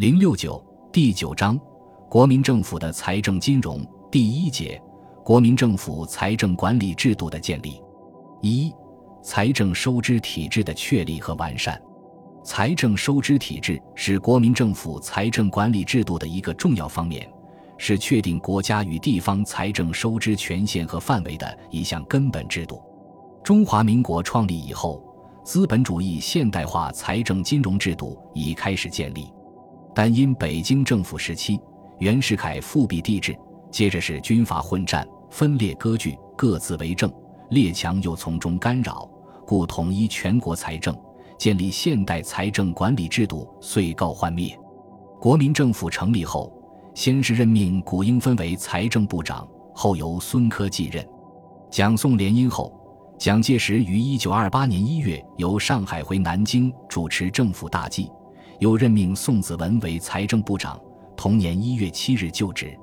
零六九第九章，国民政府的财政金融第一节，国民政府财政管理制度的建立。一、财政收支体制的确立和完善。财政收支体制是国民政府财政管理制度的一个重要方面，是确定国家与地方财政收支权限和范围的一项根本制度。中华民国创立以后，资本主义现代化财政金融制度已开始建立。但因北京政府时期袁世凯复辟帝制，接着是军阀混战、分裂割据、各自为政，列强又从中干扰，故统一全国财政、建立现代财政管理制度遂告幻灭。国民政府成立后，先是任命谷英芬为财政部长，后由孙科继任。蒋宋联姻后，蒋介石于1928年1月由上海回南京主持政府大计。又任命宋子文为财政部长，同年一月七日就职。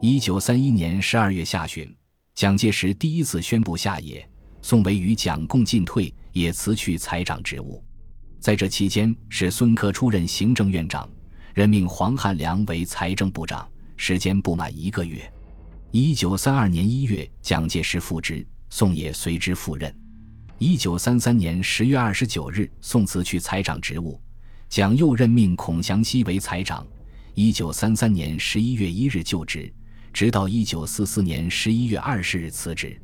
一九三一年十二月下旬，蒋介石第一次宣布下野，宋维与蒋共进退，也辞去财长职务。在这期间，是孙科出任行政院长，任命黄汉良为财政部长，时间不满一个月。一九三二年一月，蒋介石复职，宋也随之赴任。一九三三年十月二十九日，宋辞去财长职务。蒋又任命孔祥熙为财长，一九三三年十一月一日就职，直到一九四四年十一月二十日辞职。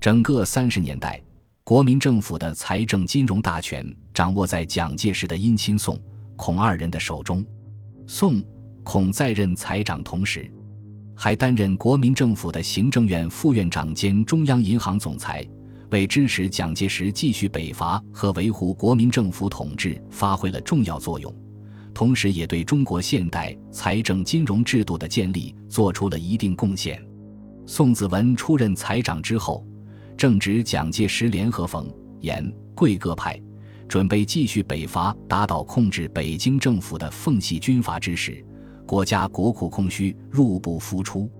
整个三十年代，国民政府的财政金融大权掌握在蒋介石的姻亲宋、孔二人的手中。宋、孔在任财长同时，还担任国民政府的行政院副院长兼中央银行总裁。为支持蒋介石继续北伐和维护国民政府统治发挥了重要作用，同时也对中国现代财政金融制度的建立做出了一定贡献。宋子文出任财长之后，正值蒋介石联合冯、阎、桂各派，准备继续北伐，打倒控制北京政府的奉系军阀之时，国家国库空虚，入不敷出。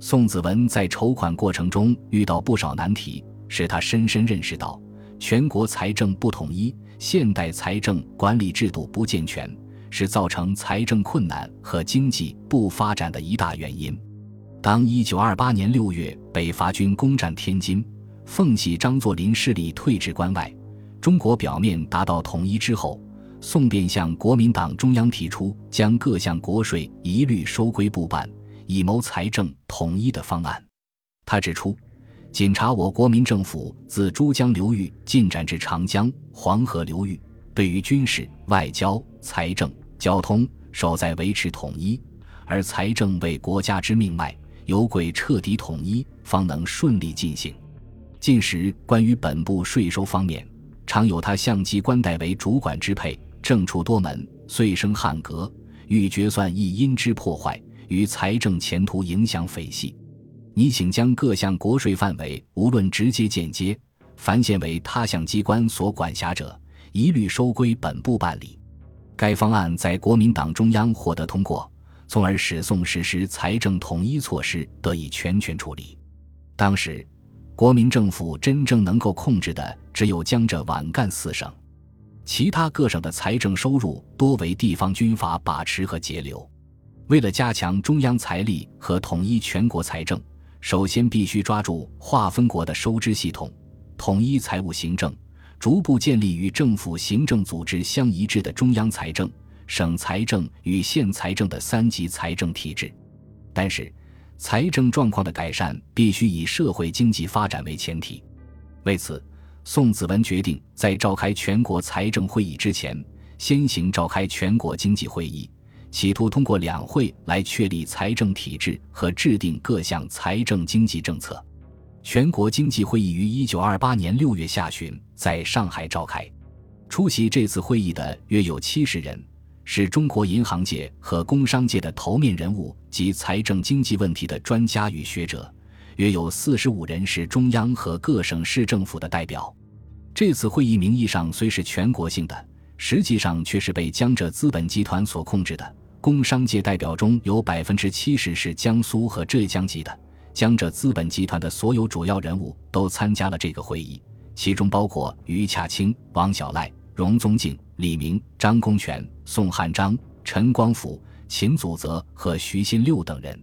宋子文在筹款过程中遇到不少难题。使他深深认识到，全国财政不统一、现代财政管理制度不健全，是造成财政困难和经济不发展的一大原因。当1928年6月北伐军攻占天津，奉系张作霖势力退至关外，中国表面达到统一之后，宋便向国民党中央提出将各项国税一律收归部办，以谋财政统一的方案。他指出。仅查我国民政府自珠江流域进展至长江、黄河流域，对于军事、外交、财政、交通，守在维持统一；而财政为国家之命脉，有轨彻底统一，方能顺利进行。近时关于本部税收方面，常有他相机关代为主管支配，政处多门，遂生汉格，欲决算亦因之破坏，于财政前途影响匪系。你请将各项国税范围，无论直接间接，凡现为他项机关所管辖者，一律收归本部办理。该方案在国民党中央获得通过，从而使宋实施财政统一措施得以全权处理。当时，国民政府真正能够控制的只有江浙皖赣四省，其他各省的财政收入多为地方军阀把持和截留。为了加强中央财力和统一全国财政。首先，必须抓住划分国的收支系统，统一财务行政，逐步建立与政府行政组织相一致的中央财政、省财政与县财政的三级财政体制。但是，财政状况的改善必须以社会经济发展为前提。为此，宋子文决定在召开全国财政会议之前，先行召开全国经济会议。企图通过两会来确立财政体制和制定各项财政经济政策。全国经济会议于一九二八年六月下旬在上海召开。出席这次会议的约有七十人，是中国银行界和工商界的头面人物及财政经济问题的专家与学者；约有四十五人是中央和各省市政府的代表。这次会议名义上虽是全国性的，实际上却是被江浙资本集团所控制的。工商界代表中有百分之七十是江苏和浙江籍的，江浙资本集团的所有主要人物都参加了这个会议，其中包括于洽清、王小赖、荣宗敬、李明、张公权、宋汉章、陈光甫、秦祖泽和徐新六等人。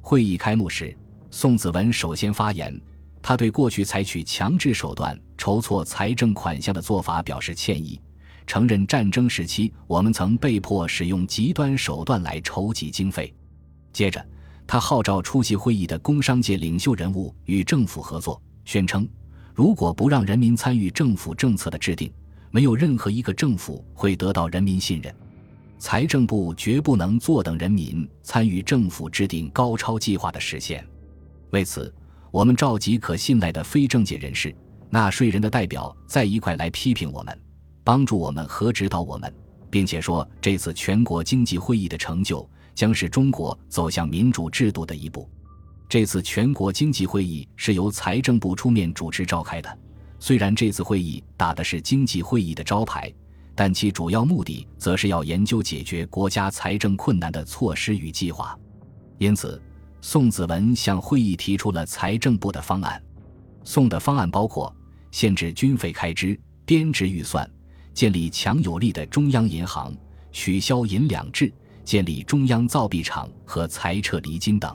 会议开幕时，宋子文首先发言，他对过去采取强制手段筹措财政款项的做法表示歉意，承认战争时期我们曾被迫使用极端手段来筹集经费。接着，他号召出席会议的工商界领袖人物与政府合作，宣称如果不让人民参与政府政策的制定，没有任何一个政府会得到人民信任。财政部绝不能坐等人民参与政府制定高超计划的实现。为此，我们召集可信赖的非政界人士、纳税人的代表在一块来批评我们，帮助我们和指导我们，并且说这次全国经济会议的成就。将是中国走向民主制度的一步。这次全国经济会议是由财政部出面主持召开的。虽然这次会议打的是经济会议的招牌，但其主要目的则是要研究解决国家财政困难的措施与计划。因此，宋子文向会议提出了财政部的方案。宋的方案包括限制军费开支、编制预算、建立强有力的中央银行、取消银两制。建立中央造币厂和裁撤离金等，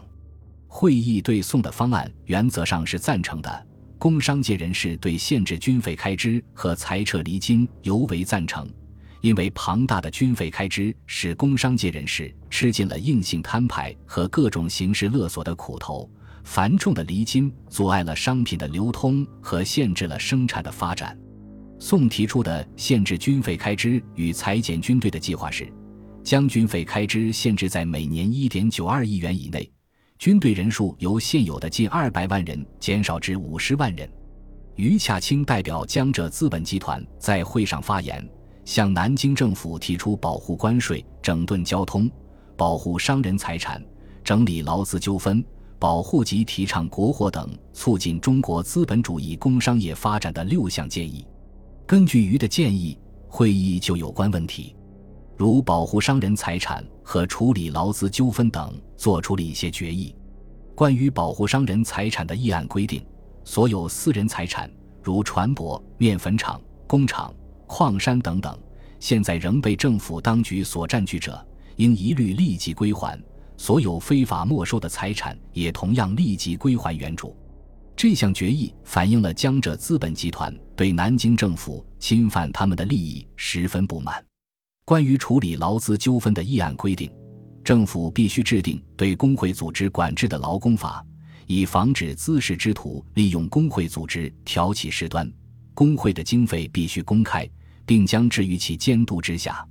会议对宋的方案原则上是赞成的。工商界人士对限制军费开支和裁撤离金尤为赞成，因为庞大的军费开支使工商界人士吃尽了硬性摊牌和各种形式勒索的苦头，繁重的离金阻碍了商品的流通和限制了生产的发展。宋提出的限制军费开支与裁减军队的计划是。将军费开支限制在每年一点九二亿元以内，军队人数由现有的近二百万人减少至五十万人。余洽清代表江浙资本集团在会上发言，向南京政府提出保护关税、整顿交通、保护商人财产、整理劳资纠纷、保护及提倡国货等促进中国资本主义工商业发展的六项建议。根据余的建议，会议就有关问题。如保护商人财产和处理劳资纠纷等，做出了一些决议。关于保护商人财产的议案规定，所有私人财产，如船舶、面粉厂、工厂、矿山等等，现在仍被政府当局所占据者，应一律立即归还；所有非法没收的财产，也同样立即归还原主。这项决议反映了江浙资本集团对南京政府侵犯他们的利益十分不满。关于处理劳资纠纷的议案规定，政府必须制定对工会组织管制的劳工法，以防止滋事之徒利用工会组织挑起事端。工会的经费必须公开，并将置于其监督之下。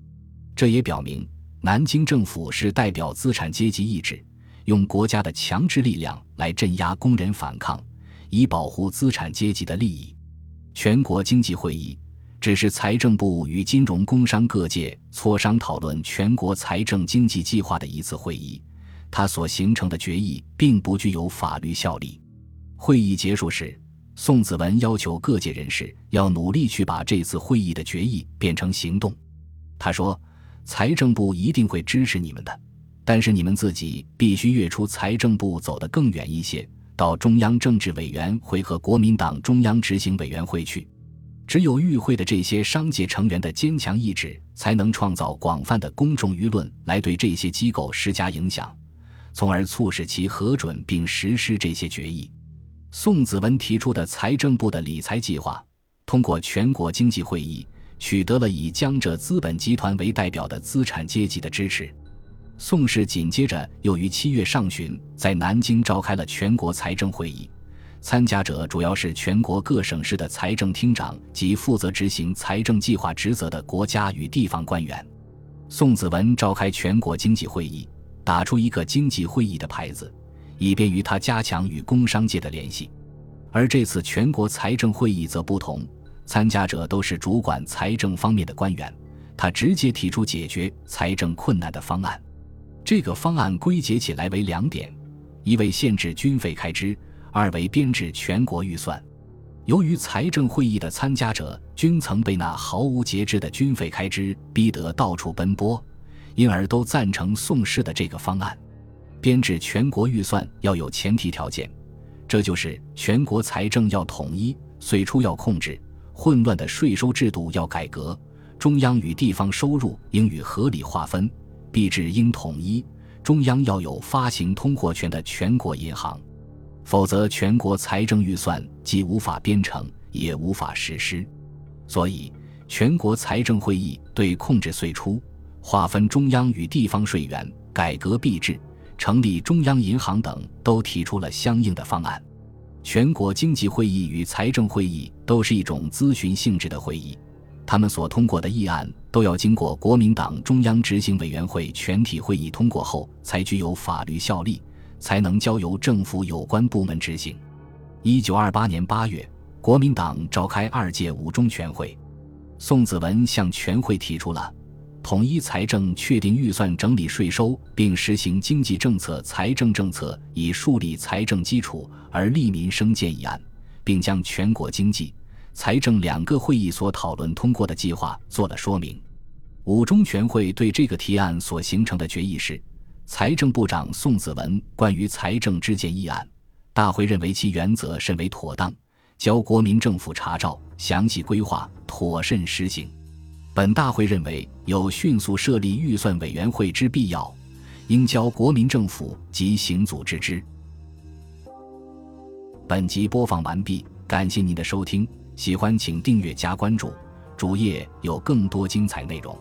这也表明，南京政府是代表资产阶级意志，用国家的强制力量来镇压工人反抗，以保护资产阶级的利益。全国经济会议。只是财政部与金融工商各界磋商讨论全国财政经济计划的一次会议，它所形成的决议并不具有法律效力。会议结束时，宋子文要求各界人士要努力去把这次会议的决议变成行动。他说：“财政部一定会支持你们的，但是你们自己必须跃出财政部走得更远一些，到中央政治委员会和国民党中央执行委员会去。”只有与会的这些商界成员的坚强意志，才能创造广泛的公众舆论，来对这些机构施加影响，从而促使其核准并实施这些决议。宋子文提出的财政部的理财计划，通过全国经济会议，取得了以江浙资本集团为代表的资产阶级的支持。宋氏紧接着又于七月上旬在南京召开了全国财政会议。参加者主要是全国各省市的财政厅长及负责执行财政计划职责的国家与地方官员。宋子文召开全国经济会议，打出一个经济会议的牌子，以便于他加强与工商界的联系。而这次全国财政会议则不同，参加者都是主管财政方面的官员，他直接提出解决财政困难的方案。这个方案归结起来为两点：一为限制军费开支。二为编制全国预算。由于财政会议的参加者均曾被那毫无节制的军费开支逼得到处奔波，因而都赞成宋氏的这个方案。编制全国预算要有前提条件，这就是全国财政要统一，税出要控制，混乱的税收制度要改革，中央与地方收入应予合理划分，币制应统一，中央要有发行通货权的全国银行，否则全国财政预算既无法编成，也无法实施。所以，全国财政会议对控制税出、划分中央与地方税源、改革币制、成立中央银行等，都提出了相应的方案。全国经济会议与财政会议都是一种咨询性质的会议，他们所通过的议案都要经过国民党中央执行委员会全体会议通过后，才具有法律效力，才能交由政府有关部门执行。一九二八年八月。国民党召开二届五中全会，宋子文向全会提出了统一财政、确定预算、整理税收，并实行经济政策、财政政策，以树立财政基础而利民生建议案，并将全国经济、财政两个会议所讨论通过的计划做了说明。五中全会对这个提案所形成的决议是：财政部长宋子文关于财政之建议案，大会认为其原则甚为妥当。交国民政府查照，详细规划，妥慎实行。本大会认为有迅速设立预算委员会之必要，应交国民政府及行组织之。本集播放完毕，感谢您的收听，喜欢请订阅加关注，主页有更多精彩内容。